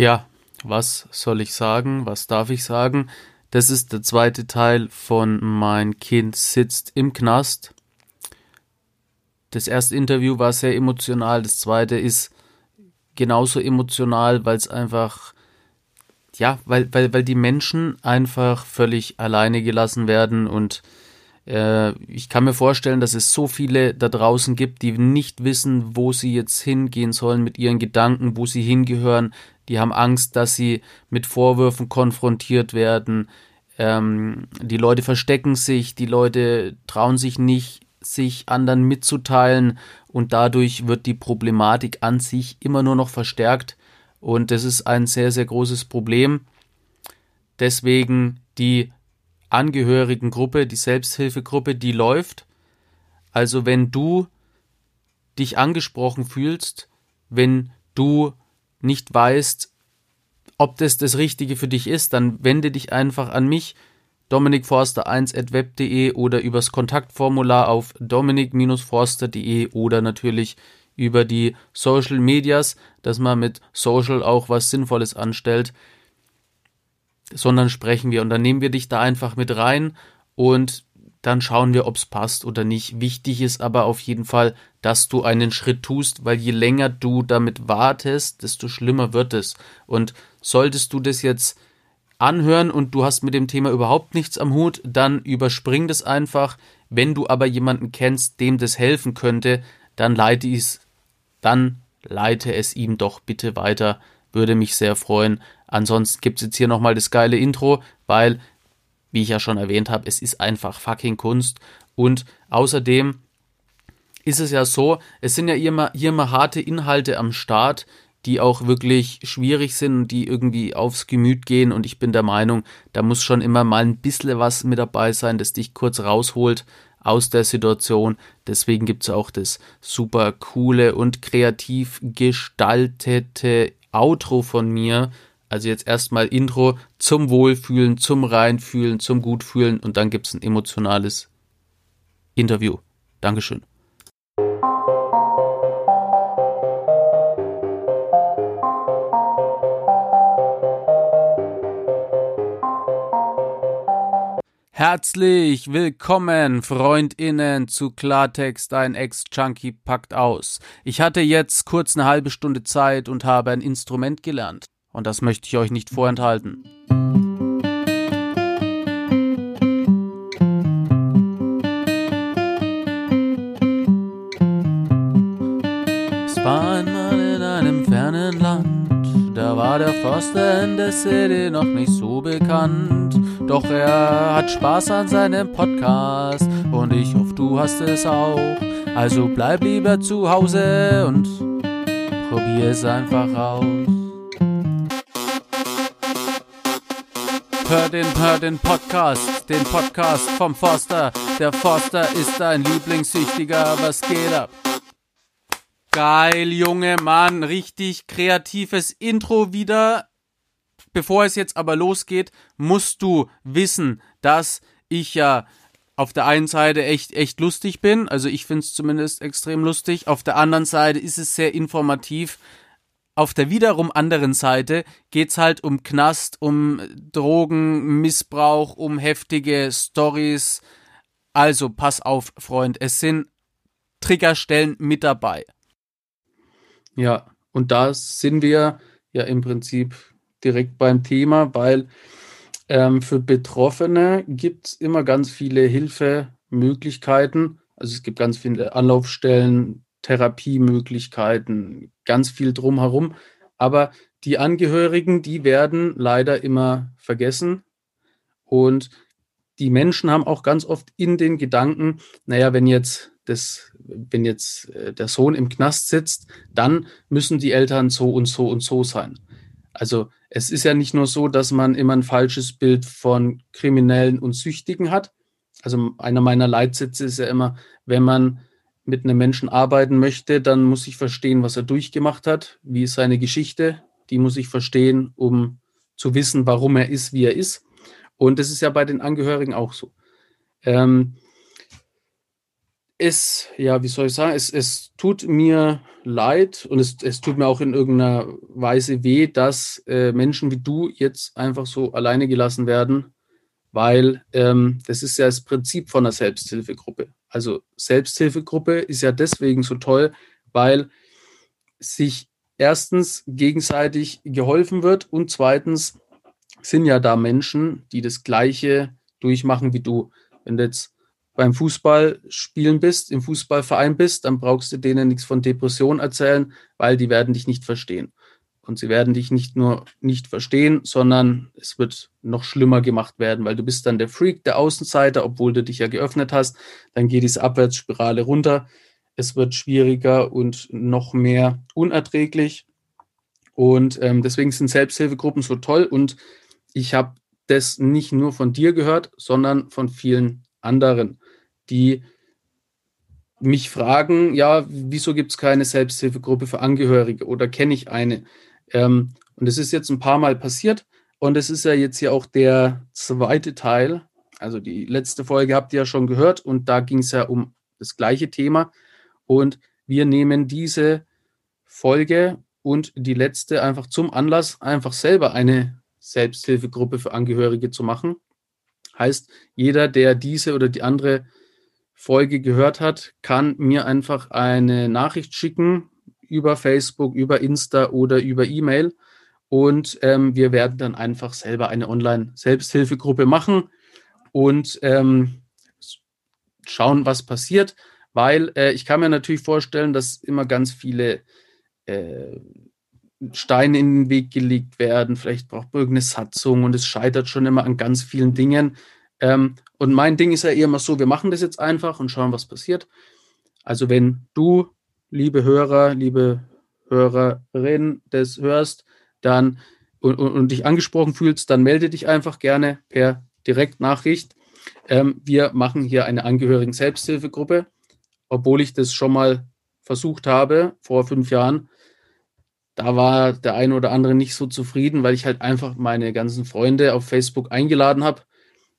Ja, was soll ich sagen? Was darf ich sagen? Das ist der zweite Teil von Mein Kind sitzt im Knast. Das erste Interview war sehr emotional, das zweite ist genauso emotional, weil es einfach, ja, weil, weil, weil die Menschen einfach völlig alleine gelassen werden und äh, ich kann mir vorstellen, dass es so viele da draußen gibt, die nicht wissen, wo sie jetzt hingehen sollen mit ihren Gedanken, wo sie hingehören. Die haben Angst, dass sie mit Vorwürfen konfrontiert werden. Ähm, die Leute verstecken sich, die Leute trauen sich nicht, sich anderen mitzuteilen und dadurch wird die Problematik an sich immer nur noch verstärkt und das ist ein sehr, sehr großes Problem. Deswegen die Angehörigengruppe, die Selbsthilfegruppe, die läuft. Also wenn du dich angesprochen fühlst, wenn du nicht weißt, ob das das Richtige für dich ist, dann wende dich einfach an mich, dominikforster1.web.de oder übers Kontaktformular auf dominik-forster.de oder natürlich über die Social Medias, dass man mit Social auch was Sinnvolles anstellt sondern sprechen wir und dann nehmen wir dich da einfach mit rein und dann schauen wir, ob es passt oder nicht. Wichtig ist aber auf jeden Fall, dass du einen Schritt tust, weil je länger du damit wartest, desto schlimmer wird es. Und solltest du das jetzt anhören und du hast mit dem Thema überhaupt nichts am Hut, dann überspring das einfach. Wenn du aber jemanden kennst, dem das helfen könnte, dann leite es, dann leite es ihm doch bitte weiter. Würde mich sehr freuen. Ansonsten gibt es jetzt hier nochmal das geile Intro, weil, wie ich ja schon erwähnt habe, es ist einfach fucking Kunst. Und außerdem ist es ja so, es sind ja hier mal, hier mal harte Inhalte am Start, die auch wirklich schwierig sind und die irgendwie aufs Gemüt gehen. Und ich bin der Meinung, da muss schon immer mal ein bisschen was mit dabei sein, das dich kurz rausholt aus der Situation. Deswegen gibt es auch das super coole und kreativ gestaltete Outro von mir, also jetzt erstmal Intro zum Wohlfühlen, zum Reinfühlen, zum Gutfühlen und dann gibt es ein emotionales Interview. Dankeschön. Herzlich willkommen, Freundinnen, zu Klartext, ein Ex-Junkie packt aus. Ich hatte jetzt kurz eine halbe Stunde Zeit und habe ein Instrument gelernt. Und das möchte ich euch nicht vorenthalten. Es war einmal in einem fernen Land, da war der Förster in der City noch nicht so bekannt. Doch er hat Spaß an seinem Podcast und ich hoffe, du hast es auch. Also bleib lieber zu Hause und probier es einfach aus. Hör den, hör den Podcast, den Podcast vom Forster. Der Forster ist dein Lieblingssüchtiger, was geht ab? Geil, Junge Mann, richtig kreatives Intro wieder. Bevor es jetzt aber losgeht, musst du wissen, dass ich ja auf der einen Seite echt, echt lustig bin. Also ich finde es zumindest extrem lustig. Auf der anderen Seite ist es sehr informativ. Auf der wiederum anderen Seite geht's halt um Knast, um Drogen, Missbrauch, um heftige Stories. Also pass auf, Freund, es sind Triggerstellen mit dabei. Ja, und da sind wir ja im Prinzip direkt beim Thema, weil ähm, für Betroffene gibt es immer ganz viele Hilfemöglichkeiten. Also es gibt ganz viele Anlaufstellen, Therapiemöglichkeiten, ganz viel drumherum. Aber die Angehörigen, die werden leider immer vergessen. Und die Menschen haben auch ganz oft in den Gedanken, naja, wenn jetzt das, wenn jetzt äh, der Sohn im Knast sitzt, dann müssen die Eltern so und so und so sein. Also es ist ja nicht nur so, dass man immer ein falsches Bild von Kriminellen und Süchtigen hat. Also einer meiner Leitsätze ist ja immer, wenn man mit einem Menschen arbeiten möchte, dann muss ich verstehen, was er durchgemacht hat, wie ist seine Geschichte, die muss ich verstehen, um zu wissen, warum er ist, wie er ist. Und das ist ja bei den Angehörigen auch so. Ähm, es, ja, wie soll ich sagen, es, es tut mir leid und es, es tut mir auch in irgendeiner Weise weh, dass äh, Menschen wie du jetzt einfach so alleine gelassen werden, weil ähm, das ist ja das Prinzip von einer Selbsthilfegruppe. Also Selbsthilfegruppe ist ja deswegen so toll, weil sich erstens gegenseitig geholfen wird und zweitens sind ja da Menschen, die das Gleiche durchmachen wie du. Wenn du jetzt beim Fußballspielen bist, im Fußballverein bist, dann brauchst du denen nichts von Depression erzählen, weil die werden dich nicht verstehen. Und sie werden dich nicht nur nicht verstehen, sondern es wird noch schlimmer gemacht werden, weil du bist dann der Freak, der Außenseiter, obwohl du dich ja geöffnet hast. Dann geht diese Abwärtsspirale runter. Es wird schwieriger und noch mehr unerträglich. Und ähm, deswegen sind Selbsthilfegruppen so toll. Und ich habe das nicht nur von dir gehört, sondern von vielen anderen, die mich fragen, ja, wieso gibt es keine Selbsthilfegruppe für Angehörige oder kenne ich eine? Ähm, und es ist jetzt ein paar Mal passiert und es ist ja jetzt hier auch der zweite Teil. Also die letzte Folge habt ihr ja schon gehört und da ging es ja um das gleiche Thema. Und wir nehmen diese Folge und die letzte einfach zum Anlass, einfach selber eine Selbsthilfegruppe für Angehörige zu machen. Heißt, jeder, der diese oder die andere Folge gehört hat, kann mir einfach eine Nachricht schicken über Facebook, über Insta oder über E-Mail. Und ähm, wir werden dann einfach selber eine Online-Selbsthilfegruppe machen und ähm, schauen, was passiert. Weil äh, ich kann mir natürlich vorstellen, dass immer ganz viele äh, Steine in den Weg gelegt werden. Vielleicht braucht man irgendeine Satzung und es scheitert schon immer an ganz vielen Dingen. Ähm, und mein Ding ist ja eher immer so, wir machen das jetzt einfach und schauen, was passiert. Also wenn du, liebe Hörer, liebe Hörerin, das hörst, dann und, und, und dich angesprochen fühlst, dann melde dich einfach gerne per Direktnachricht. Ähm, wir machen hier eine Angehörigen Selbsthilfegruppe, obwohl ich das schon mal versucht habe vor fünf Jahren da war der eine oder andere nicht so zufrieden, weil ich halt einfach meine ganzen Freunde auf Facebook eingeladen habe.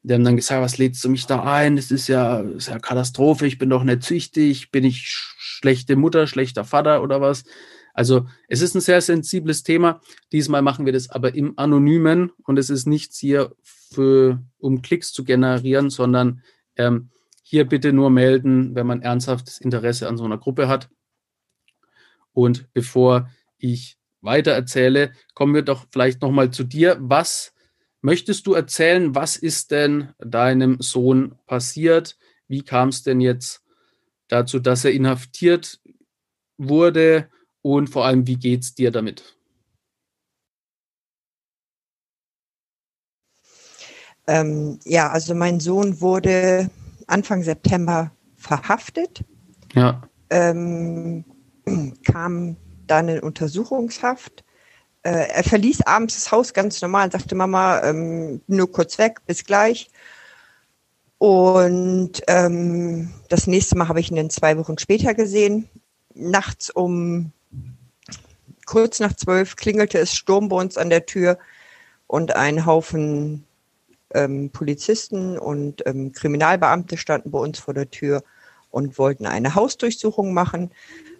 Die haben dann gesagt, was lädst du mich da ein? Das ist ja, das ist ja Katastrophe, ich bin doch nicht züchtig, bin ich schlechte Mutter, schlechter Vater oder was? Also es ist ein sehr sensibles Thema. Diesmal machen wir das aber im Anonymen und es ist nichts hier für, um Klicks zu generieren, sondern ähm, hier bitte nur melden, wenn man ernsthaftes Interesse an so einer Gruppe hat. Und bevor ich weiter erzähle, kommen wir doch vielleicht nochmal zu dir. Was möchtest du erzählen? Was ist denn deinem Sohn passiert? Wie kam es denn jetzt dazu, dass er inhaftiert wurde? Und vor allem, wie geht es dir damit? Ähm, ja, also mein Sohn wurde Anfang September verhaftet. Ja. Ähm, kam dann in Untersuchungshaft. Äh, er verließ abends das Haus ganz normal und sagte, Mama, ähm, nur kurz weg, bis gleich. Und ähm, das nächste Mal habe ich ihn dann zwei Wochen später gesehen. Nachts um kurz nach zwölf klingelte es Sturm bei uns an der Tür und ein Haufen ähm, Polizisten und ähm, Kriminalbeamte standen bei uns vor der Tür und wollten eine Hausdurchsuchung machen.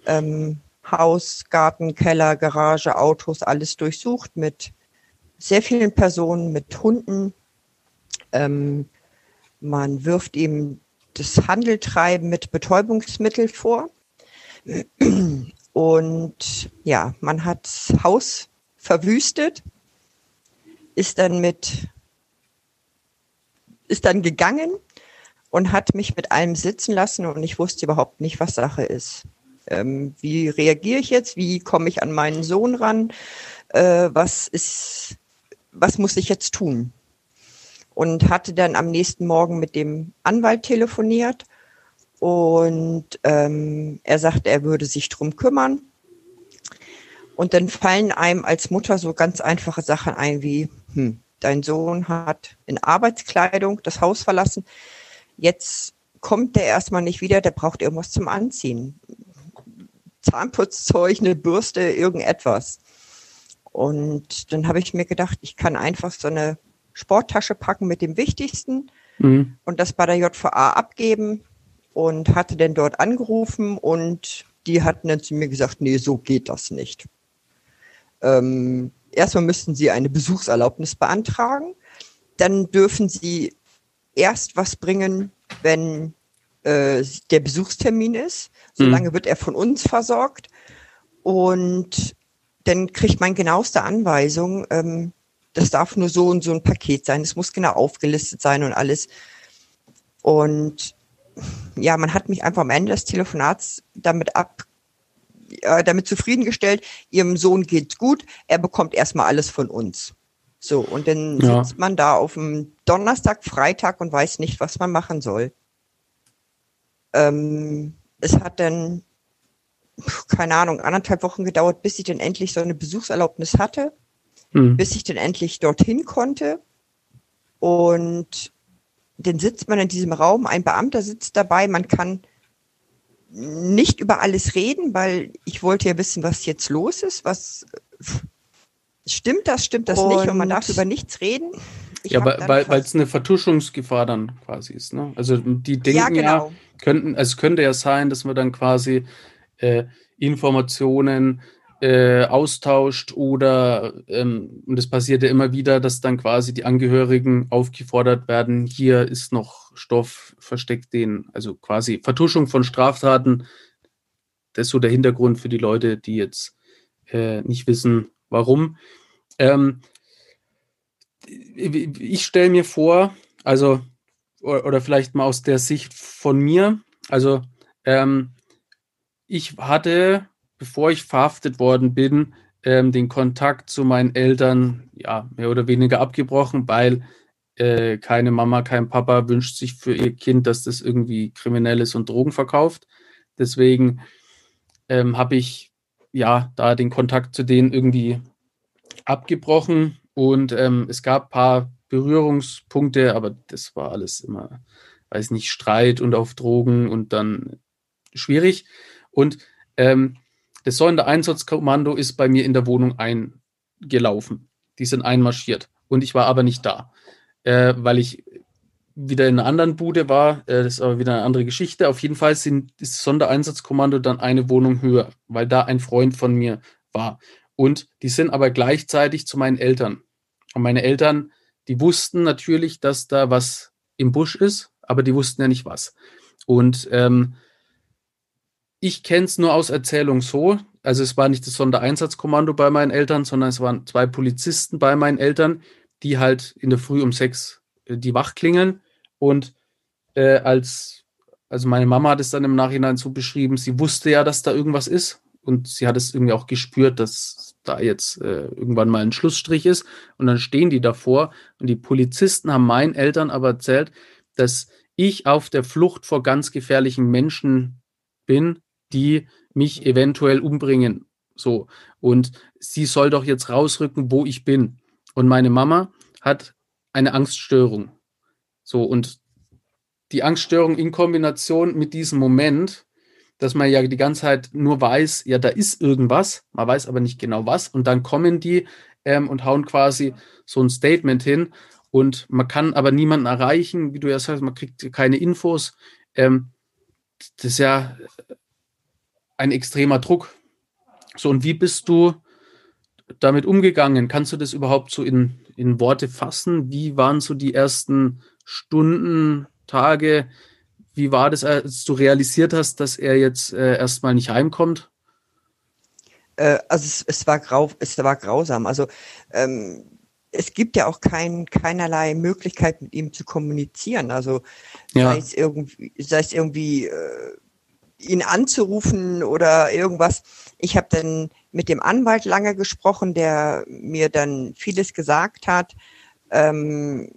Ähm, Haus, Garten, Keller, Garage, Autos, alles durchsucht mit sehr vielen Personen, mit Hunden. Ähm, man wirft ihm das Handeltreiben mit Betäubungsmitteln vor. Und ja, man hat das Haus verwüstet, ist dann mit, ist dann gegangen und hat mich mit allem sitzen lassen und ich wusste überhaupt nicht, was Sache ist ähm, wie reagiere ich jetzt, wie komme ich an meinen Sohn ran, äh, was ist, was muss ich jetzt tun? Und hatte dann am nächsten Morgen mit dem Anwalt telefoniert und ähm, er sagte, er würde sich drum kümmern. Und dann fallen einem als Mutter so ganz einfache Sachen ein wie, hm, dein Sohn hat in Arbeitskleidung das Haus verlassen. Jetzt kommt der erstmal nicht wieder, der braucht irgendwas zum Anziehen. Zahnputzzeug, eine Bürste, irgendetwas. Und dann habe ich mir gedacht, ich kann einfach so eine Sporttasche packen mit dem Wichtigsten mhm. und das bei der JVA abgeben. und hatte dann dort angerufen und die hatten dann zu mir gesagt, nee, so geht das nicht. Ähm, erstmal müssten sie eine Besuchserlaubnis beantragen, dann dürfen sie erst was bringen, wenn äh, der Besuchstermin ist. Solange mhm. wird er von uns versorgt. Und dann kriegt man genaueste Anweisung, ähm, das darf nur so und so ein Paket sein, es muss genau aufgelistet sein und alles. Und ja, man hat mich einfach am Ende des Telefonats damit ab, äh, damit zufriedengestellt, ihrem Sohn geht's gut, er bekommt erstmal alles von uns. So, und dann ja. sitzt man da auf dem Donnerstag, Freitag und weiß nicht, was man machen soll. Ähm, es hat dann, keine Ahnung, anderthalb Wochen gedauert, bis ich dann endlich so eine Besuchserlaubnis hatte, mhm. bis ich dann endlich dorthin konnte. Und dann sitzt man in diesem Raum, ein Beamter sitzt dabei, man kann nicht über alles reden, weil ich wollte ja wissen, was jetzt los ist, was stimmt das, stimmt das und nicht und man darf über nichts reden. Ich ja, weil es eine Vertuschungsgefahr dann quasi ist. Ne? Also die denken ja, genau. ja, könnten, also es könnte ja sein, dass man dann quasi äh, Informationen äh, austauscht oder ähm, und es passiert ja immer wieder, dass dann quasi die Angehörigen aufgefordert werden, hier ist noch Stoff, versteckt den, also quasi Vertuschung von Straftaten. Das ist so der Hintergrund für die Leute, die jetzt äh, nicht wissen, warum. Ähm, ich stelle mir vor, also, oder vielleicht mal aus der Sicht von mir, also ähm, ich hatte bevor ich verhaftet worden bin, ähm, den Kontakt zu meinen Eltern ja mehr oder weniger abgebrochen, weil äh, keine Mama, kein Papa wünscht sich für ihr Kind, dass das irgendwie kriminell ist und Drogen verkauft. Deswegen ähm, habe ich ja da den Kontakt zu denen irgendwie abgebrochen und ähm, es gab ein paar Berührungspunkte, aber das war alles immer, weiß nicht, Streit und auf Drogen und dann schwierig. Und ähm, das Sondereinsatzkommando ist bei mir in der Wohnung eingelaufen. Die sind einmarschiert. Und ich war aber nicht da, äh, weil ich wieder in einer anderen Bude war. Äh, das ist aber wieder eine andere Geschichte. Auf jeden Fall sind das Sondereinsatzkommando dann eine Wohnung höher, weil da ein Freund von mir war. Und die sind aber gleichzeitig zu meinen Eltern. Und meine Eltern, die wussten natürlich, dass da was im Busch ist, aber die wussten ja nicht was. Und ähm, ich kenne es nur aus Erzählung so. Also es war nicht das Sondereinsatzkommando bei meinen Eltern, sondern es waren zwei Polizisten bei meinen Eltern, die halt in der Früh um sechs äh, die wach klingeln. Und äh, als, also meine Mama hat es dann im Nachhinein so beschrieben, sie wusste ja, dass da irgendwas ist. Und sie hat es irgendwie auch gespürt, dass da jetzt äh, irgendwann mal ein Schlussstrich ist. Und dann stehen die davor. Und die Polizisten haben meinen Eltern aber erzählt, dass ich auf der Flucht vor ganz gefährlichen Menschen bin, die mich eventuell umbringen. So. Und sie soll doch jetzt rausrücken, wo ich bin. Und meine Mama hat eine Angststörung. So. Und die Angststörung in Kombination mit diesem Moment, dass man ja die ganze Zeit nur weiß, ja, da ist irgendwas, man weiß aber nicht genau was. Und dann kommen die ähm, und hauen quasi so ein Statement hin. Und man kann aber niemanden erreichen, wie du ja sagst, man kriegt keine Infos. Ähm, das ist ja ein extremer Druck. So, und wie bist du damit umgegangen? Kannst du das überhaupt so in, in Worte fassen? Wie waren so die ersten Stunden, Tage? Wie war das, als du realisiert hast, dass er jetzt äh, erstmal nicht heimkommt? Äh, also es, es, war grau, es war grausam. Also ähm, es gibt ja auch kein, keinerlei Möglichkeit, mit ihm zu kommunizieren. Also ja. sei es irgendwie, sei es irgendwie äh, ihn anzurufen oder irgendwas. Ich habe dann mit dem Anwalt lange gesprochen, der mir dann vieles gesagt hat, ähm,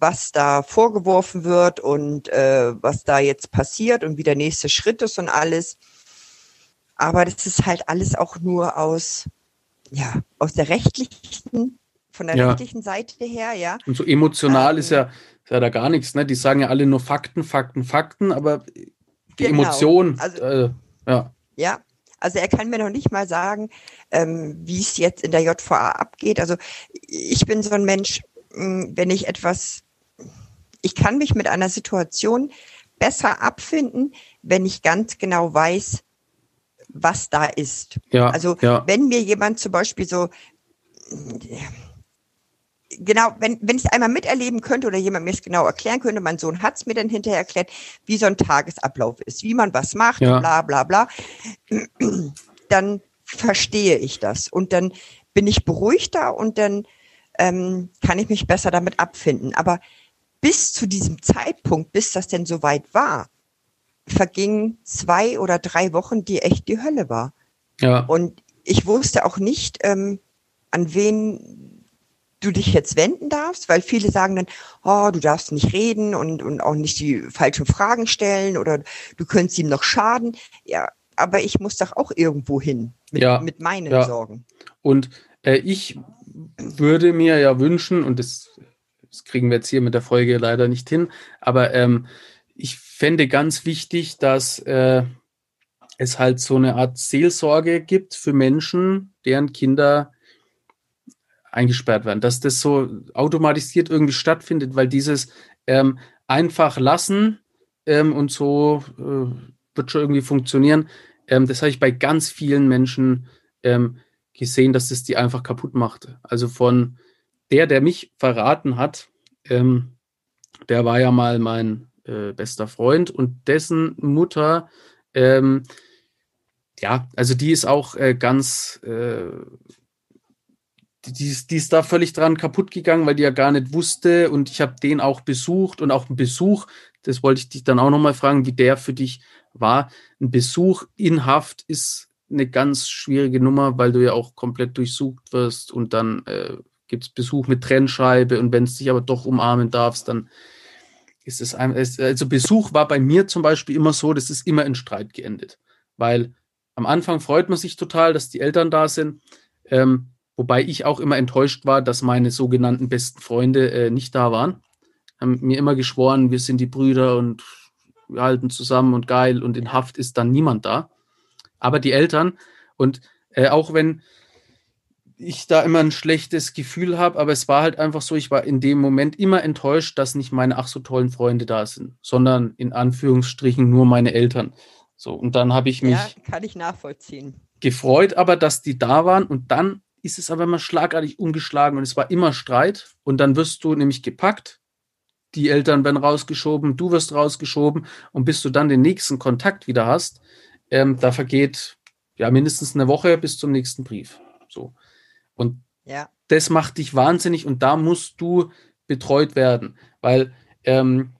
was da vorgeworfen wird und äh, was da jetzt passiert und wie der nächste Schritt ist und alles. Aber das ist halt alles auch nur aus, ja, aus der rechtlichen, von der ja. rechtlichen Seite her, ja. Und so emotional ähm, ist, ja, ist ja da gar nichts, ne? Die sagen ja alle nur Fakten, Fakten, Fakten, aber die genau. Emotion. Also, äh, ja. Ja, also er kann mir noch nicht mal sagen, ähm, wie es jetzt in der JVA abgeht. Also ich bin so ein Mensch, hm, wenn ich etwas, ich kann mich mit einer Situation besser abfinden, wenn ich ganz genau weiß, was da ist. Ja, also ja. wenn mir jemand zum Beispiel so genau, wenn, wenn ich es einmal miterleben könnte oder jemand mir es genau erklären könnte, mein Sohn hat es mir dann hinterher erklärt, wie so ein Tagesablauf ist, wie man was macht, Ja. bla bla bla, dann verstehe ich das und dann bin ich beruhigter und dann ähm, kann ich mich besser damit abfinden. Aber bis zu diesem Zeitpunkt, bis das denn soweit war, vergingen zwei oder drei Wochen, die echt die Hölle war. Ja, Und ich wusste auch nicht, ähm, an wen du dich jetzt wenden darfst, weil viele sagen dann, oh, du darfst nicht reden und, und auch nicht die falschen Fragen stellen oder du könntest ihm noch schaden. Ja, aber ich muss doch auch irgendwo hin mit, Ja, mit meinen ja. Sorgen. Und äh, ich würde mir ja wünschen, und das, das kriegen wir jetzt hier mit der Folge leider nicht hin, aber ähm, ich fände ganz wichtig, dass äh, es halt so eine Art Seelsorge gibt für Menschen, deren Kinder eingesperrt werden, dass das so automatisiert irgendwie stattfindet, weil dieses ähm, einfach lassen ähm, und so äh, wird schon irgendwie funktionieren. Ähm, das habe ich bei ganz vielen Menschen ähm, gesehen, dass das die einfach kaputt macht. Also von der, der mich verraten hat, ähm, der war ja mal mein äh, bester Freund und dessen Mutter, ähm, ja, also die ist auch äh, ganz, äh, die, ist, die ist da völlig dran kaputt gegangen, weil die ja gar nicht wusste und ich habe den auch besucht und auch ein Besuch, das wollte ich dich dann auch nochmal fragen, wie der für dich war. Ein Besuch in Haft ist eine ganz schwierige Nummer, weil du ja auch komplett durchsucht wirst und dann äh, gibt es Besuch mit Trennscheibe und wenn es dich aber doch umarmen darfst, dann ist es ein, also Besuch war bei mir zum Beispiel immer so, das ist immer in Streit geendet, weil am Anfang freut man sich total, dass die Eltern da sind, ähm, wobei ich auch immer enttäuscht war, dass meine sogenannten besten Freunde äh, nicht da waren. Haben mir immer geschworen, wir sind die Brüder und wir halten zusammen und geil und in Haft ist dann niemand da. Aber die Eltern und äh, auch wenn ich da immer ein schlechtes Gefühl habe, aber es war halt einfach so, ich war in dem Moment immer enttäuscht, dass nicht meine ach so tollen Freunde da sind, sondern in Anführungsstrichen nur meine Eltern. So, und dann habe ich mich Ja, kann ich nachvollziehen. gefreut, aber dass die da waren und dann ist es aber immer schlagartig umgeschlagen und es war immer Streit und dann wirst du nämlich gepackt, die Eltern werden rausgeschoben, du wirst rausgeschoben und bis du dann den nächsten Kontakt wieder hast, ähm, da vergeht ja mindestens eine Woche bis zum nächsten Brief. So. Und Ja, das macht dich wahnsinnig und da musst du betreut werden, weil, ähm,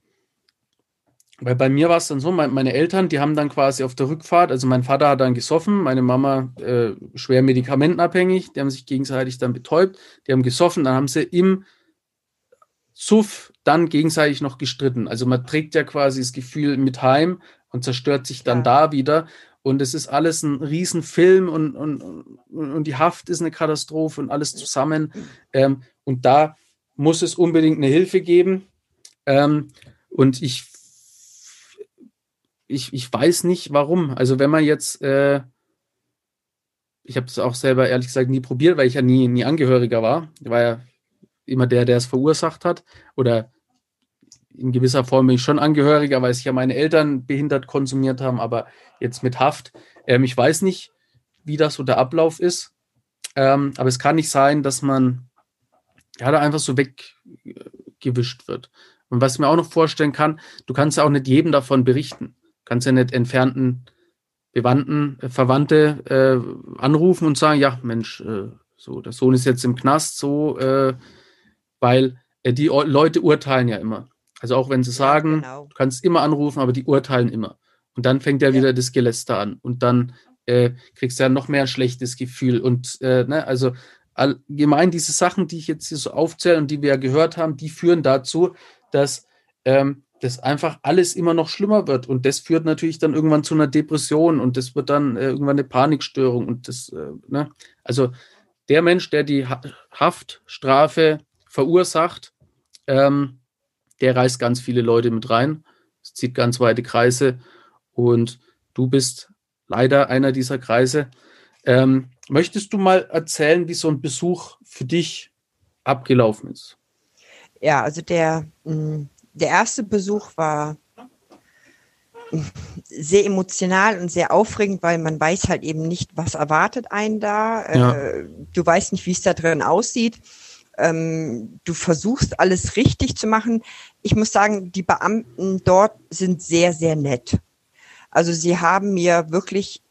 weil bei mir war es dann so, mein, meine Eltern, die haben dann quasi auf der Rückfahrt, also mein Vater hat dann gesoffen, meine Mama äh, schwer medikamentenabhängig, die haben sich gegenseitig dann betäubt, die haben gesoffen, dann haben sie im Suff dann gegenseitig noch gestritten. Also man trägt ja quasi das Gefühl mit heim und zerstört sich dann Ja. da wieder. Und es ist alles ein Riesenfilm und, und, und, die Haft ist eine Katastrophe und alles zusammen. Ähm, und da muss es unbedingt eine Hilfe geben. Ähm, und ich, ich, ich weiß nicht, warum. Also wenn man jetzt, äh, ich habe das auch selber ehrlich gesagt nie probiert, weil ich ja nie, nie Angehöriger war. Ich war ja immer der, der es verursacht hat. Oder in gewisser Form bin ich schon Angehöriger, weil sich ja meine Eltern behindert konsumiert haben, aber jetzt mit Haft. Ähm, ich weiß nicht, wie das so der Ablauf ist. Ähm, aber es kann nicht sein, dass man ja da einfach so weggewischt wird. Und was ich mir auch noch vorstellen kann, du kannst ja auch nicht jedem davon berichten. Du kannst ja nicht entfernten Bewandten, äh, Verwandte äh, anrufen und sagen, ja, Mensch, äh, so, der Sohn ist jetzt im Knast, so, äh, weil äh, die Leute urteilen ja immer. Also auch wenn sie sagen, genau. du kannst immer anrufen, aber die urteilen immer. Und dann fängt ja, Ja. wieder das Geläster an. Und dann äh, kriegst du ja noch mehr ein schlechtes Gefühl. Und äh, ne, also allgemein diese Sachen, die ich jetzt hier so aufzähle und die wir ja gehört haben, die führen dazu, dass ähm, das einfach alles immer noch schlimmer wird. Und das führt natürlich dann irgendwann zu einer Depression und das wird dann äh, irgendwann eine Panikstörung. Und das, äh, ne? Also der Mensch, der die ha Haftstrafe verursacht, ähm, der reißt ganz viele Leute mit rein. Es zieht ganz weite Kreise und du bist leider einer dieser Kreise. Ähm, möchtest du mal erzählen, wie so ein Besuch für dich abgelaufen ist? Ja, also der, mh, der erste Besuch war sehr emotional und sehr aufregend, weil man weiß halt eben nicht, was erwartet einen da. Ja. Äh, du weißt nicht, wie es da drin aussieht. Ähm, du versuchst alles richtig zu machen. Ich muss sagen, die Beamten dort sind sehr, sehr nett. Also sie haben mir wirklich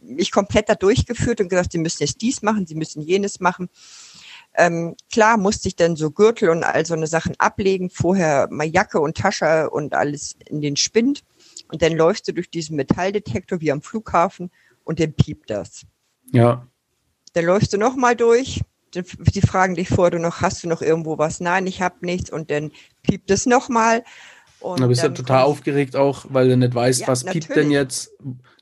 mich komplett da durchgeführt und gesagt, sie müssen jetzt dies machen, sie müssen jenes machen. Ähm, klar musste ich dann so Gürtel und all so eine Sachen ablegen, vorher mal Jacke und Tasche und alles in den Spind. Und dann läufst du durch diesen Metalldetektor wie am Flughafen und dann piept das. Ja. Dann läufst du nochmal durch. Sie fragen dich vor, du noch, hast du noch irgendwo was? Nein, ich habe nichts. Und dann piept es nochmal. Und dann bist du total aufgeregt auch, weil du nicht weißt, ja, was natürlich. piept denn jetzt.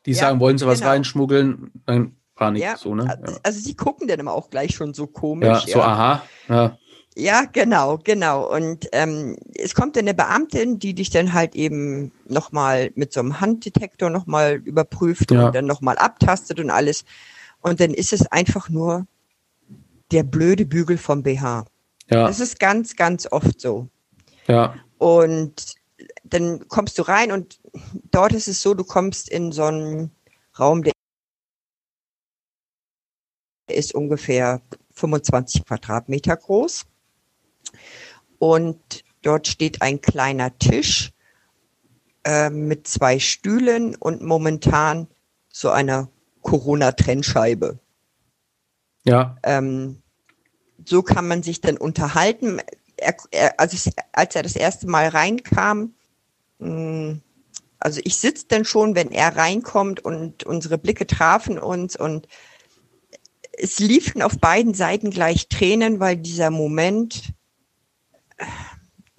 Die ja, sagen, wollen sie was genau. reinschmuggeln? Dann Panik, ja, so, ne? Ja. Also sie gucken dann immer auch gleich schon so komisch. Ja, so aha. Ja. Ja, genau, genau. Und ähm, es kommt dann eine Beamtin, die dich dann halt eben nochmal mit so einem Handdetektor nochmal überprüft ja. und dann nochmal abtastet und alles. Und dann ist es einfach nur der blöde Bügel vom BH. Ja. Das ist ganz, ganz oft so. Ja. Und dann kommst du rein und dort ist es so, du kommst in so einen Raum, der ist ungefähr 25 Quadratmeter groß. Und dort steht ein kleiner Tisch äh, mit zwei Stühlen und momentan so einer Corona-Trennscheibe. Ja. Ähm, so kann man sich dann unterhalten. Er, er, also als er das erste Mal reinkam, mh, hm, also ich sitze dann schon, wenn er reinkommt und unsere Blicke trafen uns und es liefen auf beiden Seiten gleich Tränen, weil dieser Moment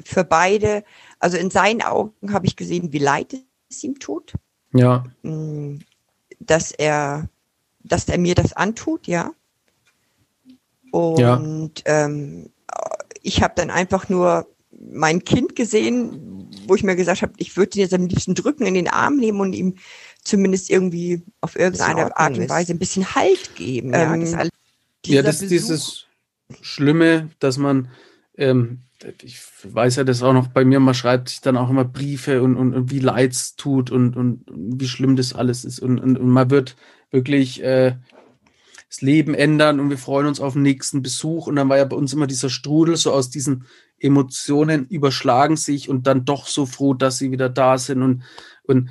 für beide, also in seinen Augen habe ich gesehen, wie leid es ihm tut. Ja. Mm, dass er, dass er mir das antut, ja. Und ja. Ähm, ich habe dann einfach nur mein Kind gesehen, wo ich mir gesagt habe, ich würde ihn jetzt am liebsten drücken, in den Arm nehmen und ihm zumindest irgendwie auf irgendeine Art und Weise ein bisschen Halt geben. Ja, ähm, das, ja, das ist dieses Schlimme, dass man ähm, ich weiß ja das auch noch bei mir, man schreibt sich dann auch immer Briefe und, und, und wie leid es tut und, und, und, wie schlimm das alles ist. Und, und, und man wird wirklich äh, das Leben ändern und wir freuen uns auf den nächsten Besuch. Und dann war ja bei uns immer dieser Strudel, so aus diesen Emotionen überschlagen sich und dann doch so froh, dass sie wieder da sind. Und, und,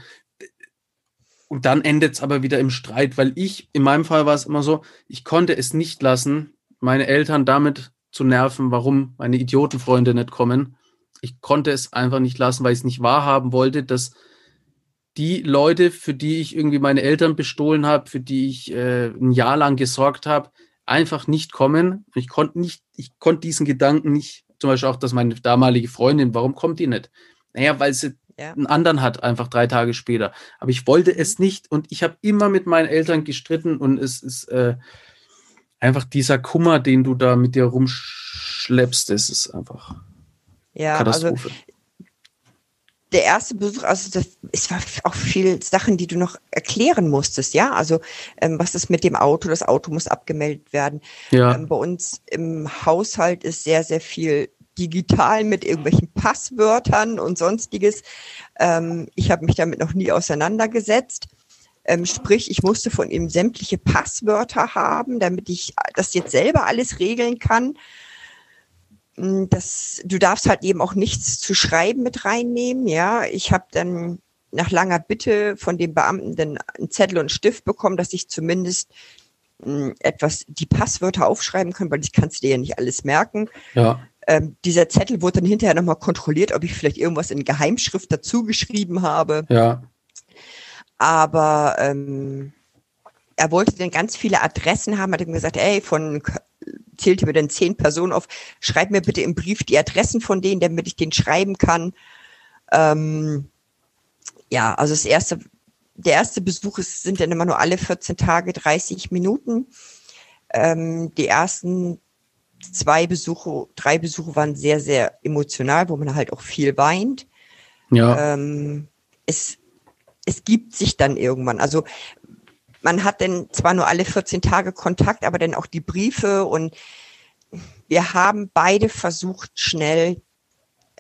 und dann endet es aber wieder im Streit, weil ich, in meinem Fall war es immer so, ich konnte es nicht lassen, meine Eltern damit zu nerven, warum meine Idiotenfreunde nicht kommen. Ich konnte es einfach nicht lassen, weil ich es nicht wahrhaben wollte, dass die Leute, für die ich irgendwie meine Eltern bestohlen habe, für die ich äh, ein Jahr lang gesorgt habe, einfach nicht kommen. Ich konnte nicht, ich konnte diesen Gedanken nicht, zum Beispiel auch, dass meine damalige Freundin, warum kommt die nicht? Naja, weil sie ja. einen anderen hat, einfach drei Tage später. Aber ich wollte es nicht und ich habe immer mit meinen Eltern gestritten und es ist, äh, einfach dieser Kummer, den du da mit dir rumschleppst, das ist einfach ja, also Katastrophe. Also der erste Besuch, also das, es war auch viel Sachen, die du noch erklären musstest, ja. Also ähm, was ist mit dem Auto? Das Auto muss abgemeldet werden. Ja. Ähm, bei uns im Haushalt ist sehr, sehr viel digital mit irgendwelchen Passwörtern und sonstiges. Ähm, ich habe mich damit noch nie auseinandergesetzt. Ähm, sprich, ich musste von ihm sämtliche Passwörter haben, damit ich das jetzt selber alles regeln kann. Mm, das, du darfst halt eben auch nichts zu schreiben mit reinnehmen. Ja, ich habe dann nach langer Bitte von dem Beamten dann einen Zettel und einen Stift bekommen, dass ich zumindest mh, mm, etwas die Passwörter aufschreiben kann, weil ich kannst dir ja nicht alles merken. Ja. Ähm, dieser Zettel wurde dann hinterher nochmal kontrolliert, ob ich vielleicht irgendwas in Geheimschrift dazu geschrieben habe. Ja. Aber ähm, er wollte dann ganz viele Adressen haben, hat ihm gesagt, ey, von zählte mir dann zehn Personen auf, schreib mir bitte im Brief die Adressen von denen, damit ich den schreiben kann. Ähm, ja, also das erste, der erste Besuch ist, sind dann immer nur alle 14 Tage 30 Minuten. Ähm, die ersten zwei Besuche, drei Besuche waren sehr, sehr emotional, wo man halt auch viel weint. Ja. Ähm, es es gibt sich dann irgendwann. Also man hat dann zwar nur alle 14 Tage Kontakt, aber dann auch die Briefe und wir haben beide versucht, schnell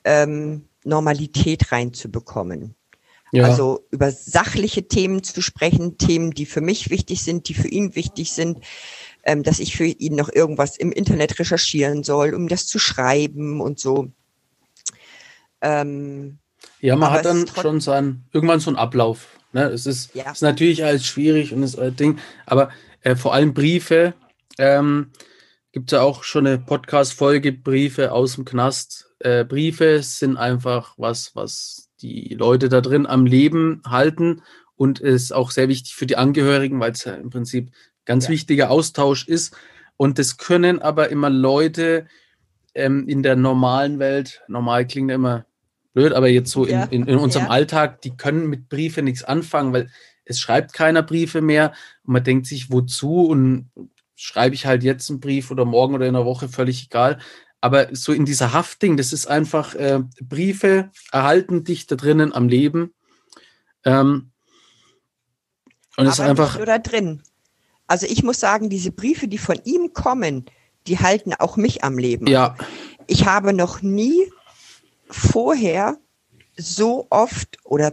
ähm, Normalität reinzubekommen. Ja. Also über sachliche Themen zu sprechen, Themen, die für mich wichtig sind, die für ihn wichtig sind, ähm, dass ich für ihn noch irgendwas im Internet recherchieren soll, um das zu schreiben und so. Ähm, ja, man hat dann schon so einen, irgendwann so einen Ablauf. Ne? Es ist, ja. ist natürlich alles schwierig und das Ding, aber äh, vor allem Briefe. Ähm, Gibt es ja auch schon eine Podcast-Folge, Briefe aus dem Knast. Äh, Briefe sind einfach was, was die Leute da drin am Leben halten und ist auch sehr wichtig für die Angehörigen, weil es ja im Prinzip ganz ja. wichtiger Austausch ist. Und das können aber immer Leute ähm, in der normalen Welt, normal klingt immer blöd, aber jetzt so ja. in, in, in, unserem ja. Alltag, die können mit Briefe nichts anfangen, weil es schreibt keiner Briefe mehr und man denkt sich, wozu und schreibe ich halt jetzt einen Brief oder morgen oder in einer Woche, völlig egal. Aber so in dieser Hafting, das ist einfach äh, Briefe erhalten dich da drinnen am Leben. Ähm, und es ist einfach. Oder drin. Also ich muss sagen, diese Briefe, die von ihm kommen, die halten auch mich am Leben. Ja. Ich habe noch nie vorher so oft oder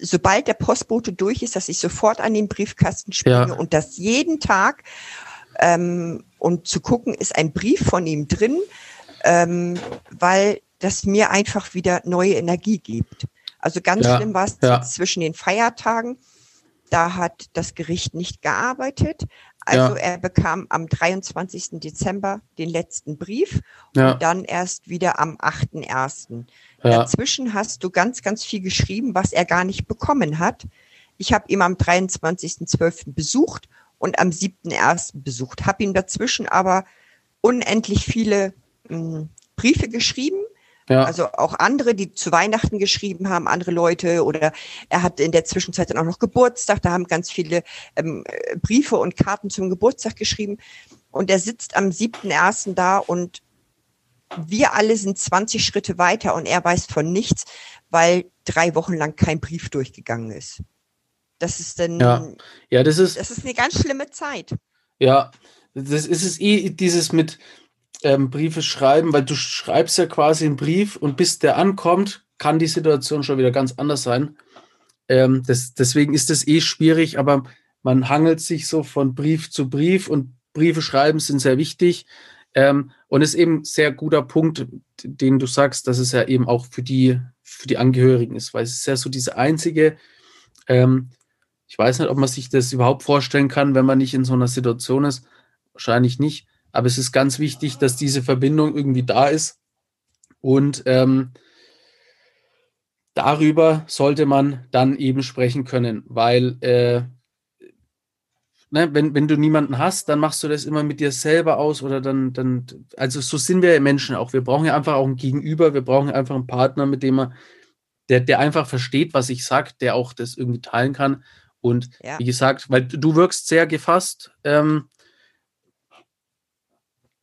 sobald der Postbote durch ist, dass ich sofort an den Briefkasten springe ja. und das jeden Tag ähm, und zu gucken, ist ein Brief von ihm drin, ähm, weil das mir einfach wieder neue Energie gibt. Also ganz ja. schlimm war es ja. zwischen den Feiertagen. Da hat das Gericht nicht gearbeitet. Also ja. er bekam am 23. Dezember den letzten Brief ja. und dann erst wieder am 8.1. Ja. Dazwischen hast du ganz, ganz viel geschrieben, was er gar nicht bekommen hat. Ich habe ihn am 23.12. besucht und am 7.1. besucht, habe ihm dazwischen aber unendlich viele mh, hm, Briefe geschrieben ja. Also auch andere, die zu Weihnachten geschrieben haben, andere Leute oder er hat in der Zwischenzeit dann auch noch Geburtstag, da haben ganz viele ähm, Briefe und Karten zum Geburtstag geschrieben und er sitzt am 7.1. da und wir alle sind 20 Schritte weiter und er weiß von nichts, weil drei Wochen lang kein Brief durchgegangen ist. Das ist dann, ja, ja das ist, das ist eine ganz schlimme Zeit. Ja, das ist es eh dieses mit, ähm, Briefe schreiben, weil du schreibst ja quasi einen Brief und bis der ankommt, kann die Situation schon wieder ganz anders sein. Ähm, das, deswegen ist es eh schwierig, aber man hangelt sich so von Brief zu Brief und Briefe schreiben sind sehr wichtig. Ähm, und ist eben sehr guter Punkt, den du sagst, dass es ja eben auch für die, für die Angehörigen ist, weil es ist ja so diese einzige, ähm, ich weiß nicht, ob man sich das überhaupt vorstellen kann, wenn man nicht in so einer Situation ist. Wahrscheinlich nicht. Aber es ist ganz wichtig, dass diese Verbindung irgendwie da ist. Und ähm, darüber sollte man dann eben sprechen können, weil äh, ne, wenn, wenn du niemanden hast, dann machst du das immer mit dir selber aus oder dann, dann, also so sind wir Menschen auch. Wir brauchen ja einfach auch ein Gegenüber, wir brauchen einfach einen Partner, mit dem man, der, der einfach versteht, was ich sage, der auch das irgendwie teilen kann. Und ja. wie gesagt, weil du wirkst sehr gefasst, ähm,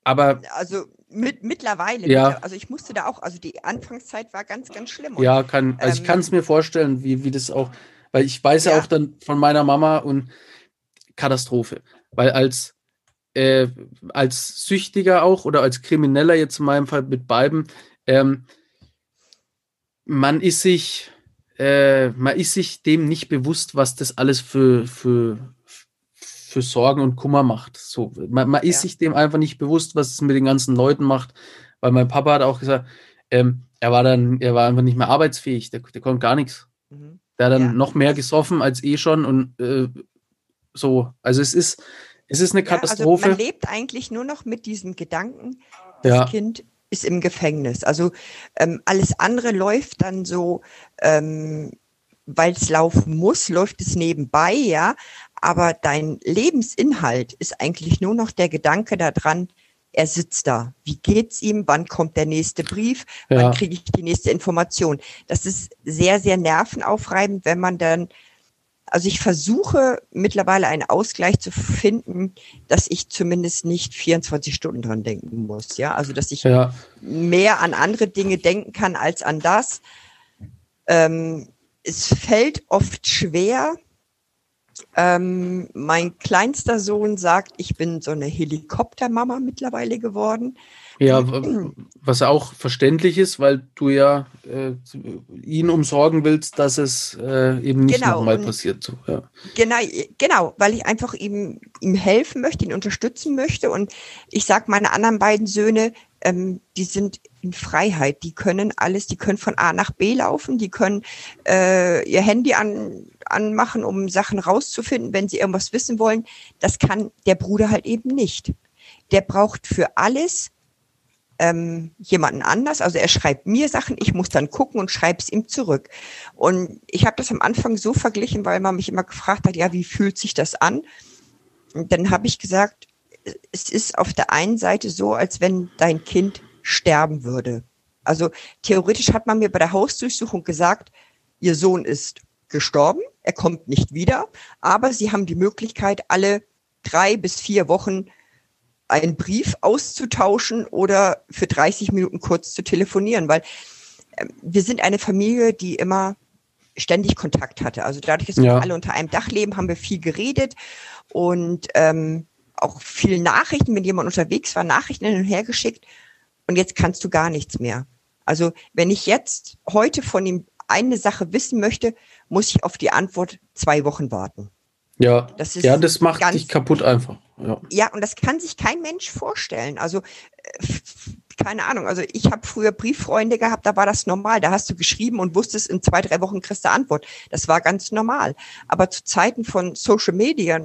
aber also mit, mittlerweile, ja. also ich musste da auch, also die Anfangszeit war ganz, ganz schlimm. Ja, kann, also ähm, ich kann es mir vorstellen, wie, wie das auch, weil ich weiß ja. ja. auch dann von meiner Mama und Katastrophe. Weil als, äh, als Süchtiger auch oder als Krimineller jetzt in meinem Fall mit beiden, ähm, man ist sich, äh, man ist sich dem nicht bewusst, was das alles für, für, für Sorgen und Kummer macht. So, man, man ist ja. sich dem einfach nicht bewusst, was es mit den ganzen Leuten macht. Weil mein Papa hat auch gesagt, ähm, er war dann, er war einfach nicht mehr arbeitsfähig, der, der konnte gar nichts. Mhm. Der hat dann ja. noch mehr gesoffen als eh schon und äh, so. Also es ist, es ist eine Katastrophe. Ja, also man lebt eigentlich nur noch mit diesem Gedanken, das ja. Kind ist im Gefängnis. Also ähm, alles andere läuft dann so, ähm, weil es laufen muss, läuft es nebenbei, ja aber dein Lebensinhalt ist eigentlich nur noch der Gedanke daran, er sitzt da. Wie geht's ihm? Wann kommt der nächste Brief? Wann ja. kriege ich die nächste Information? Das ist sehr, sehr nervenaufreibend, wenn man dann, also ich versuche mittlerweile einen Ausgleich zu finden, dass ich zumindest nicht 24 Stunden dran denken muss. Ja, also dass ich ja. mehr an andere Dinge denken kann als an das. Ähm, es fällt oft schwer, Ähm, mein kleinster Sohn sagt, ich bin so eine Helikoptermama mittlerweile geworden. Ja, was auch verständlich ist, weil du ja äh, ihn umsorgen willst, dass es äh, eben nicht genau, nochmal passiert. So, ja. Genau, genau, weil ich einfach ihm, ihm helfen möchte, ihn unterstützen möchte. Und ich sag meine anderen beiden Söhne, ähm, die sind in Freiheit, die können alles, die können von A nach B laufen, die können äh, ihr Handy an, anmachen, um Sachen rauszufinden, wenn sie irgendwas wissen wollen. Das kann der Bruder halt eben nicht. Der braucht für alles ähm, jemanden anders. Also er schreibt mir Sachen, ich muss dann gucken und schreibe es ihm zurück. Und ich habe das am Anfang so verglichen, weil man mich immer gefragt hat, ja, wie fühlt sich das an? Und dann habe ich gesagt, es ist auf der einen Seite so, als wenn dein Kind sterben würde. Also theoretisch hat man mir bei der Hausdurchsuchung gesagt, ihr Sohn ist gestorben, er kommt nicht wieder, aber sie haben die Möglichkeit, alle drei bis vier Wochen einen Brief auszutauschen oder für 30 Minuten kurz zu telefonieren, weil äh, wir sind eine Familie, die immer ständig Kontakt hatte. Also dadurch, dass ja. wir alle unter einem Dach leben, haben wir viel geredet und ähm, auch viel Nachrichten, wenn jemand unterwegs war, Nachrichten hin und her geschickt. Und jetzt kannst du gar nichts mehr. Also wenn ich jetzt heute von ihm eine Sache wissen möchte, muss ich auf die Antwort zwei Wochen warten. Ja, das, ist ja, das macht dich kaputt einfach. Ja. ja, und das kann sich kein Mensch vorstellen. Also äh, keine Ahnung. Also ich habe früher Brieffreunde gehabt, da war das normal. Da hast du geschrieben und wusstest, in zwei, drei Wochen kriegst du Antwort. Das war ganz normal. Aber zu Zeiten von Social Media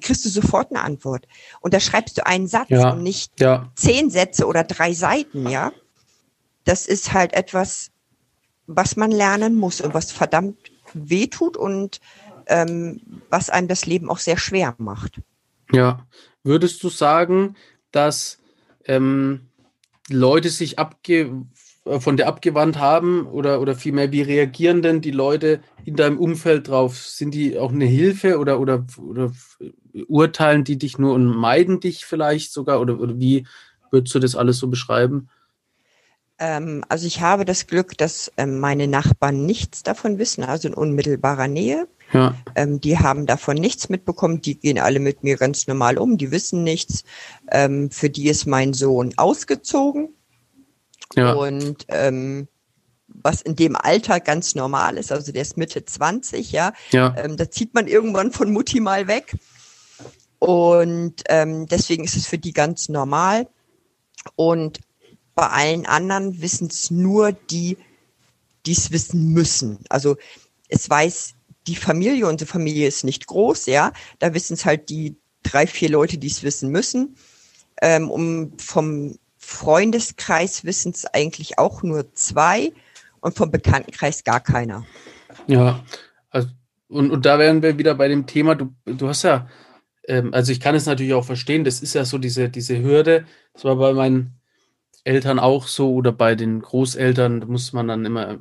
kriegst du sofort eine Antwort. Und da schreibst du einen Satz ja. und nicht ja. zehn Sätze oder drei Seiten, ja. Das ist halt etwas, was man lernen muss und was verdammt wehtut und ähm, was einem das Leben auch sehr schwer macht. Ja, würdest du sagen, dass ähm, Leute sich abge äh, von dir abgewandt haben oder, oder vielmehr, wie reagieren denn die Leute in deinem Umfeld drauf? Sind die auch eine Hilfe oder, oder, oder urteilen die dich nur und meiden dich vielleicht sogar? Oder, oder wie würdest du das alles so beschreiben? Ähm, also ich habe das Glück, dass ähm, meine Nachbarn nichts davon wissen, also in unmittelbarer Nähe. Ja. Ähm, die haben davon nichts mitbekommen, die gehen alle mit mir ganz normal um, die wissen nichts. Ähm, für die ist mein Sohn ausgezogen. Ja. Und ähm, was in dem Alter ganz normal ist, also der ist Mitte 20, ja, ja. Ähm, da zieht man irgendwann von Mutti mal weg. Und ähm, deswegen ist es für die ganz normal. Und bei allen anderen wissen es nur die, die es wissen müssen. Also es weiß die Familie, unsere Familie ist nicht groß, ja. Da wissen es halt die drei, vier Leute, die es wissen müssen. Ähm, um vom Freundeskreis wissen es eigentlich auch nur zwei und vom Bekanntenkreis gar keiner. Ja, also, und, und da wären wir wieder bei dem Thema, du, du hast ja, ähm, also ich kann es natürlich auch verstehen, das ist ja so diese, diese Hürde, das war bei meinen Eltern auch so oder bei den Großeltern, muss man dann immer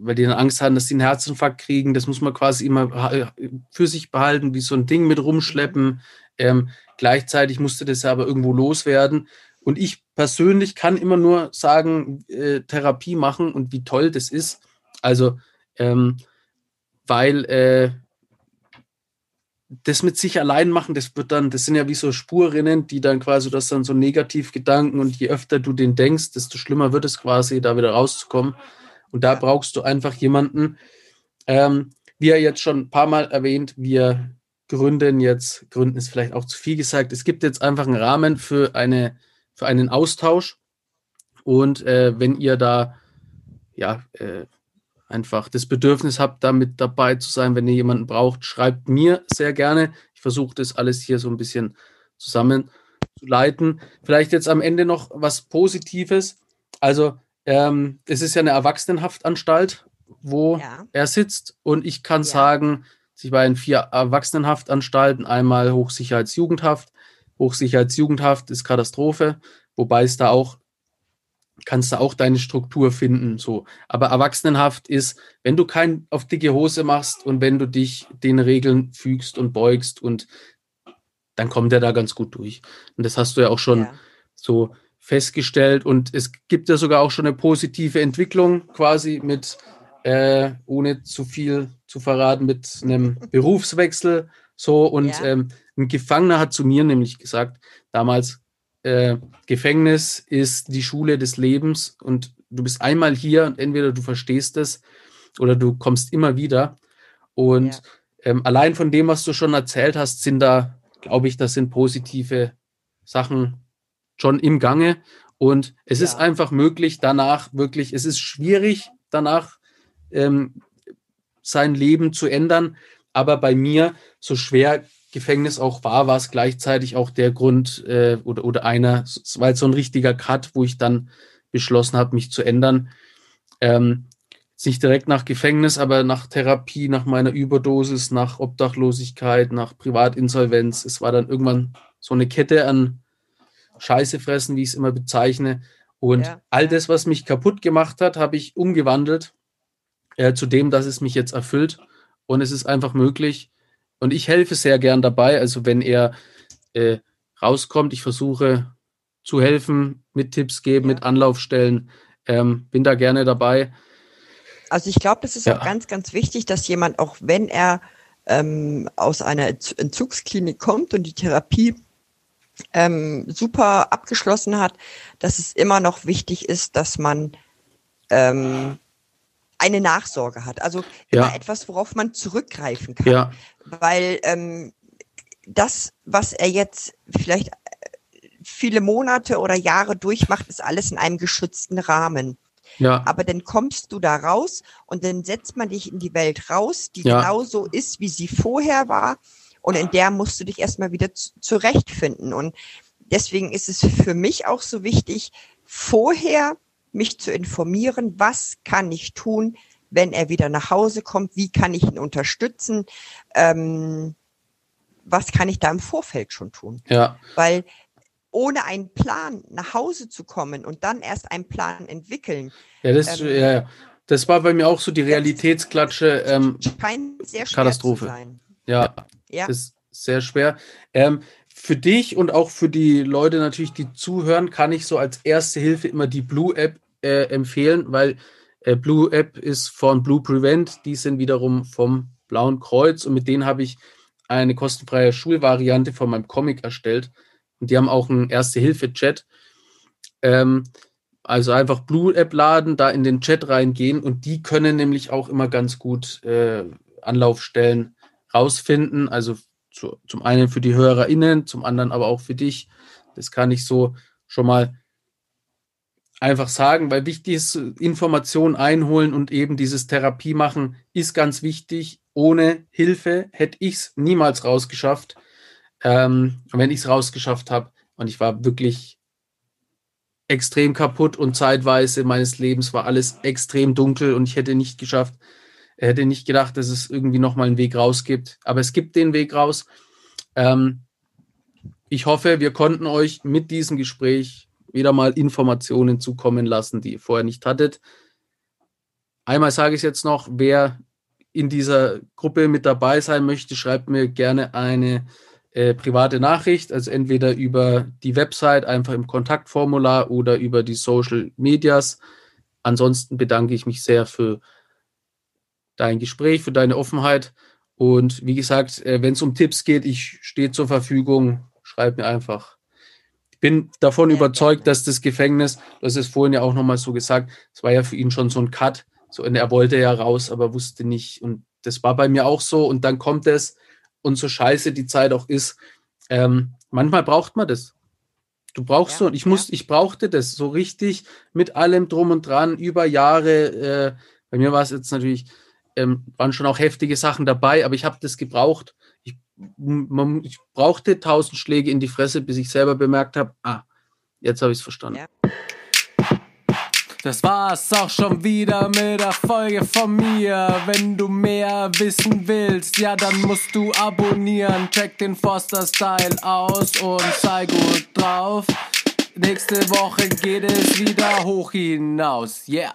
weil die dann Angst haben, dass sie einen Herzinfarkt kriegen. Das muss man quasi immer für sich behalten, wie so ein Ding mit rumschleppen. Ähm, gleichzeitig musste das aber irgendwo loswerden. Und ich persönlich kann immer nur sagen, äh, Therapie machen und wie toll das ist. Also, ähm, weil äh, das mit sich allein machen, das wird dann, das sind ja wie so Spurrinnen, die dann quasi, das dann so Negativgedanken und je öfter du den denkst, desto schlimmer wird es quasi, da wieder rauszukommen. Und da brauchst du einfach jemanden, ähm, wie er jetzt schon ein paar Mal erwähnt, wir gründen jetzt, gründen ist vielleicht auch zu viel gesagt, es gibt jetzt einfach einen Rahmen für, eine, für einen Austausch. Und äh, wenn ihr da ja äh, einfach das Bedürfnis habt, da mit dabei zu sein, wenn ihr jemanden braucht, schreibt mir sehr gerne. Ich versuche das alles hier so ein bisschen zusammenzuleiten. Vielleicht jetzt am Ende noch was Positives. Also ähm, es ist ja eine Erwachsenenhaftanstalt, wo ja. er sitzt. Und ich kann ja. sagen, ich war in vier Erwachsenenhaftanstalten, einmal Hochsicherheitsjugendhaft. Hochsicherheitsjugendhaft ist Katastrophe, wobei es da auch kannst du auch deine Struktur finden, so. Aber Erwachsenenhaft ist, wenn du kein auf dicke Hose machst und wenn du dich den Regeln fügst und beugst und dann kommt er da ganz gut durch. Und das hast du ja auch schon ja. so festgestellt. Und es gibt ja sogar auch schon eine positive Entwicklung quasi mit, äh, ohne zu viel zu verraten, mit einem Berufswechsel. So, und ja. ähm, ein Gefangener hat zu mir nämlich gesagt, damals, äh, Gefängnis ist die Schule des Lebens und du bist einmal hier und entweder du verstehst es oder du kommst immer wieder. Und ja. ähm, allein von dem, was du schon erzählt hast, sind da, glaube ich, das sind positive Sachen schon im Gange. Und es ja. ist einfach möglich, danach wirklich, es ist schwierig, danach ähm, sein Leben zu ändern. Aber bei mir, so schwer Gefängnis auch war, war es gleichzeitig auch der Grund äh, oder, oder einer, es war jetzt so ein richtiger Cut, wo ich dann beschlossen habe, mich zu ändern. Ähm, nicht direkt nach Gefängnis, aber nach Therapie, nach meiner Überdosis, nach Obdachlosigkeit, nach Privatinsolvenz. Es war dann irgendwann so eine Kette an Scheiße fressen, wie ich es immer bezeichne. Und ja. all das, was mich kaputt gemacht hat, habe ich umgewandelt äh, zu dem, dass es mich jetzt erfüllt. Und es ist einfach möglich. Und ich helfe sehr gern dabei. Also wenn er äh, rauskommt, ich versuche zu helfen, mit Tipps geben, ja. mit Anlaufstellen. Ähm, bin da gerne dabei. Also ich glaube, das ist ja. auch ganz, ganz wichtig, dass jemand, auch wenn er ähm, aus einer Entzugsklinik kommt und die Therapie ähm, super abgeschlossen hat, dass es immer noch wichtig ist, dass man ähm, eine Nachsorge hat. Also ja. immer etwas, worauf man zurückgreifen kann. Ja. Weil ähm, das, was er jetzt vielleicht äh, viele Monate oder Jahre durchmacht, ist alles in einem geschützten Rahmen. Ja. Aber dann kommst du da raus und dann setzt man dich in die Welt raus, die ja. genauso ist, wie sie vorher war. Und in der musst du dich erstmal wieder zurechtfinden. Und deswegen ist es für mich auch so wichtig, vorher mich zu informieren, was kann ich tun, wenn er wieder nach Hause kommt, wie kann ich ihn unterstützen, ähm, was kann ich da im Vorfeld schon tun. Ja. Weil ohne einen Plan nach Hause zu kommen und dann erst einen Plan entwickeln. Ja, das, ähm, ja, ja. das war bei mir auch so die Realitätsklatsche. Ähm, scheint sehr schwer Katastrophe. zu sein. Ja, ja. das ist sehr schwer. Ähm, für dich und auch für die Leute natürlich, die zuhören, kann ich so als erste Hilfe immer die Blue App äh, empfehlen, weil Blue App ist von Blue Prevent, die sind wiederum vom Blauen Kreuz und mit denen habe ich eine kostenfreie Schulvariante von meinem Comic erstellt. Und die haben auch einen Erste-Hilfe-Chat. Ähm, also einfach Blue App laden, da in den Chat reingehen und die können nämlich auch immer ganz gut äh, Anlaufstellen rausfinden. Also zu, zum einen für die HörerInnen, zum anderen aber auch für dich. Das kann ich so schon mal einfach sagen, weil wichtig ist, Informationen einholen und eben dieses Therapie machen ist ganz wichtig. Ohne Hilfe hätte ich es niemals rausgeschafft. Ähm, wenn ich es rausgeschafft habe und ich war wirklich extrem kaputt und zeitweise meines Lebens war alles extrem dunkel und ich hätte nicht geschafft, hätte nicht gedacht, dass es irgendwie nochmal einen Weg raus gibt. Aber es gibt den Weg raus. Ähm, ich hoffe, wir konnten euch mit diesem Gespräch wieder mal Informationen zukommen lassen, die ihr vorher nicht hattet. Einmal sage ich es jetzt noch, wer in dieser Gruppe mit dabei sein möchte, schreibt mir gerne eine äh, private Nachricht, also entweder über die Website, einfach im Kontaktformular oder über die Social Medias. Ansonsten bedanke ich mich sehr für dein Gespräch, für deine Offenheit. Und wie gesagt, äh, wenn es um Tipps geht, ich stehe zur Verfügung. Schreib mir einfach. Ich bin davon ja, überzeugt, dass das Gefängnis, du hast es vorhin ja auch nochmal so gesagt, es war ja für ihn schon so ein Cut. So, und er wollte ja raus, aber wusste nicht. Und das war bei mir auch so. Und dann kommt es, und so scheiße die Zeit auch ist, ähm, manchmal braucht man das. Du brauchst ja, so, ich muss, ich brauchte das so richtig mit allem drum und dran über Jahre. Äh, bei mir war es jetzt natürlich ähm, waren schon auch heftige Sachen dabei, aber ich habe das gebraucht. Ich, man, ich, brauchte tausend Schläge in die Fresse, bis ich selber bemerkt habe, ah, jetzt habe ich es verstanden. Ja. Das war's auch schon wieder mit der Folge von mir. Wenn du mehr wissen willst, ja, dann musst du abonnieren. Check den Foster Style aus und sei gut drauf. Nächste Woche geht es wieder hoch hinaus. Yeah.